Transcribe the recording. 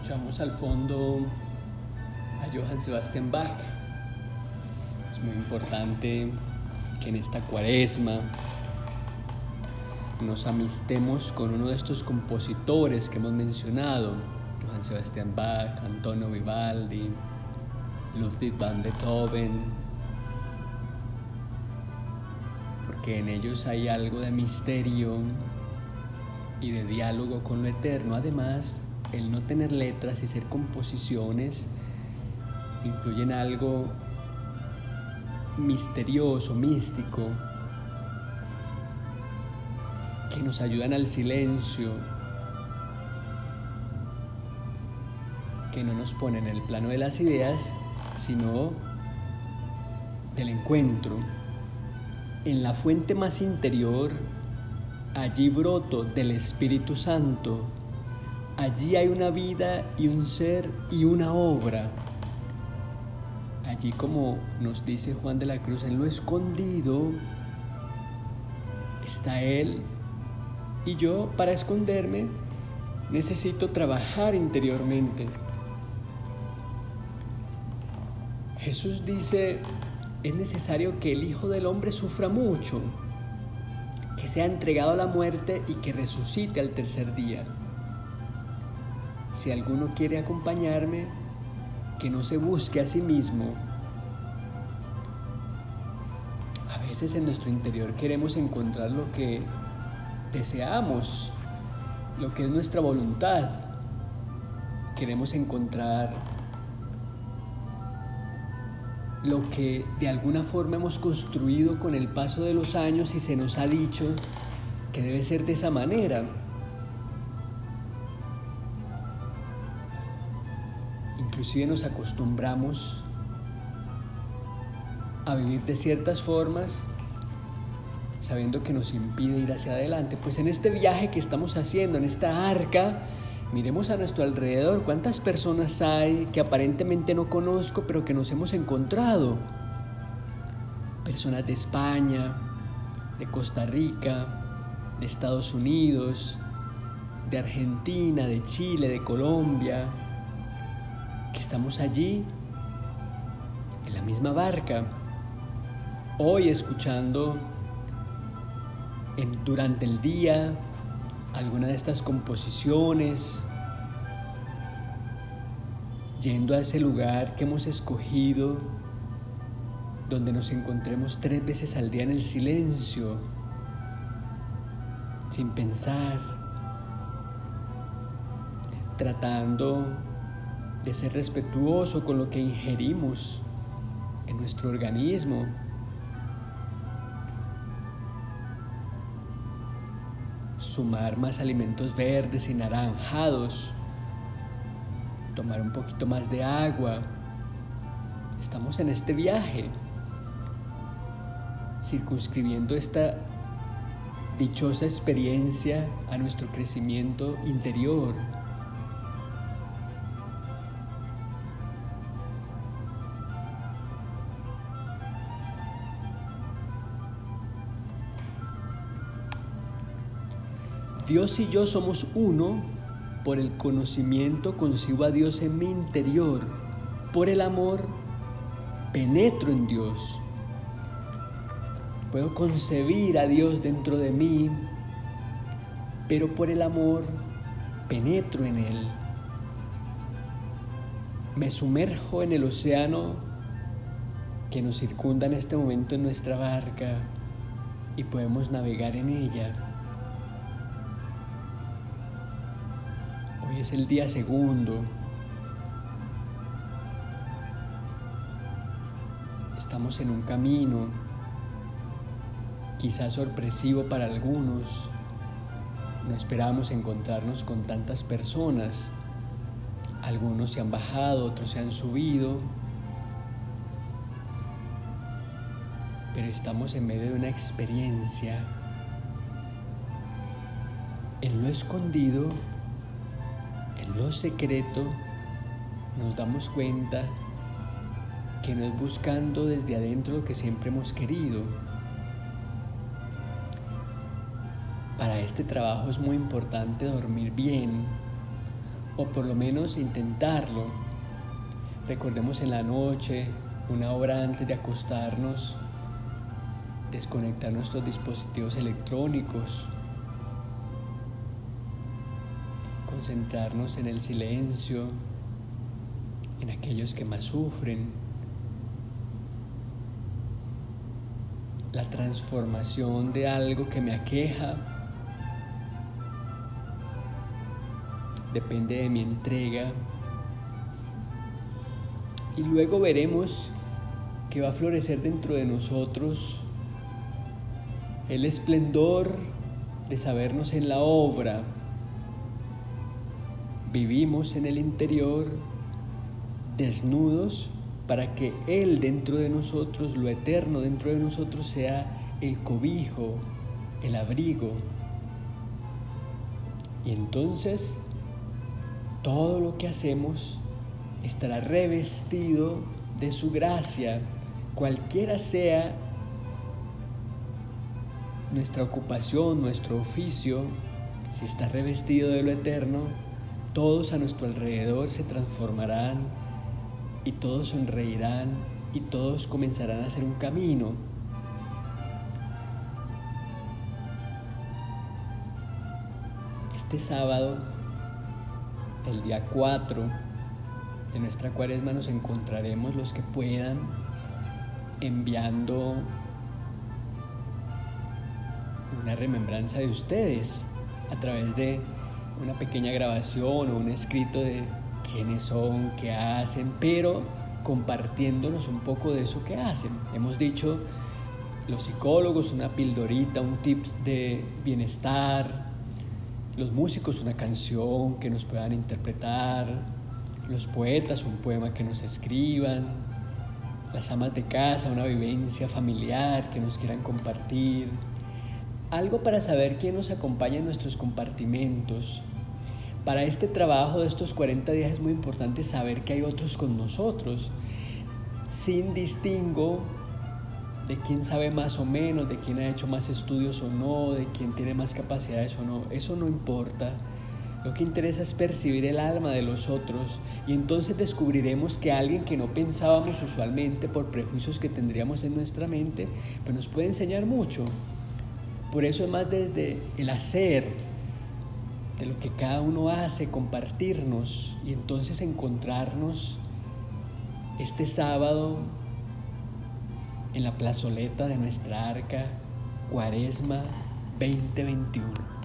Escuchamos al fondo a Johann Sebastian Bach. Es muy importante que en esta cuaresma nos amistemos con uno de estos compositores que hemos mencionado, Johann Sebastian Bach, Antonio Vivaldi, Ludwig van Beethoven, porque en ellos hay algo de misterio y de diálogo con lo eterno. Además, el no tener letras y ser composiciones incluyen algo misterioso, místico, que nos ayudan al silencio, que no nos ponen en el plano de las ideas, sino del encuentro. En la fuente más interior, allí broto del Espíritu Santo, allí hay una vida y un ser y una obra. Allí como nos dice Juan de la Cruz, en lo escondido está Él y yo para esconderme necesito trabajar interiormente. Jesús dice, es necesario que el Hijo del Hombre sufra mucho, que sea entregado a la muerte y que resucite al tercer día. Si alguno quiere acompañarme, que no se busque a sí mismo. A veces en nuestro interior queremos encontrar lo que deseamos, lo que es nuestra voluntad. Queremos encontrar lo que de alguna forma hemos construido con el paso de los años y se nos ha dicho que debe ser de esa manera. Inclusive nos acostumbramos a vivir de ciertas formas sabiendo que nos impide ir hacia adelante. Pues en este viaje que estamos haciendo, en esta arca, miremos a nuestro alrededor cuántas personas hay que aparentemente no conozco, pero que nos hemos encontrado. Personas de España, de Costa Rica, de Estados Unidos, de Argentina, de Chile, de Colombia, estamos allí en la misma barca, hoy escuchando durante el día alguna de estas composiciones, yendo a ese lugar que hemos escogido, donde nos encontremos tres veces al día en el silencio, sin pensar, tratando de ser respetuoso con lo que ingerimos en nuestro organismo, sumar más alimentos verdes y naranjados, tomar un poquito más de agua. Estamos en este viaje, circunscribiendo esta dichosa experiencia a nuestro crecimiento interior. Dios y yo somos uno por el conocimiento, consigo a Dios en mi interior. Por el amor, penetro en Dios. Puedo concebir a Dios dentro de mí, pero por el amor penetro en Él. Me sumerjo en el océano que nos circunda en este momento en nuestra barca y podemos navegar en ella. Es el día segundo. Estamos en un camino, quizás sorpresivo para algunos. No esperábamos encontrarnos con tantas personas. Algunos se han bajado, otros se han subido. Pero estamos en medio de una experiencia. En lo escondido lo secreto nos damos cuenta que no es buscando desde adentro lo que siempre hemos querido. Para este trabajo es muy importante dormir bien, o por lo menos intentarlo. Recordemos en la noche, una hora antes de acostarnos, desconectar nuestros dispositivos electrónicos, concentrarnos en el silencio, en aquellos que más sufren, la transformación de algo que me aqueja depende de mi entrega y luego veremos que va a florecer dentro de nosotros el esplendor de sabernos en la obra. Vivimos en el interior desnudos para que Él dentro de nosotros, lo eterno dentro de nosotros, sea el cobijo, el abrigo. Y entonces todo lo que hacemos estará revestido de su gracia, cualquiera sea nuestra ocupación, nuestro oficio, si está revestido de lo eterno, todos a nuestro alrededor se transformarán y todos sonreirán y todos comenzarán a hacer un camino. Este sábado, el día 4 de nuestra cuaresma, nos encontraremos los que puedan enviando una remembranza de ustedes a través de una pequeña grabación o un escrito de quiénes son, qué hacen, pero compartiéndonos un poco de eso que hacen. Hemos dicho los psicólogos una pildorita, un tip de bienestar, los músicos una canción que nos puedan interpretar, los poetas un poema que nos escriban, las amas de casa una vivencia familiar que nos quieran compartir, algo para saber quién nos acompaña en nuestros compartimentos, para este trabajo de estos 40 días es muy importante saber que hay otros con nosotros, sin distingo de quién sabe más o menos, de quién ha hecho más estudios o no, de quién tiene más capacidades o no. Eso no importa. Lo que interesa es percibir el alma de los otros y entonces descubriremos que alguien que no pensábamos usualmente por prejuicios que tendríamos en nuestra mente, pues nos puede enseñar mucho. Por eso es más desde el hacer, de lo que cada uno hace, compartirnos y entonces encontrarnos este sábado en la plazoleta de nuestra arca, Cuaresma 2021.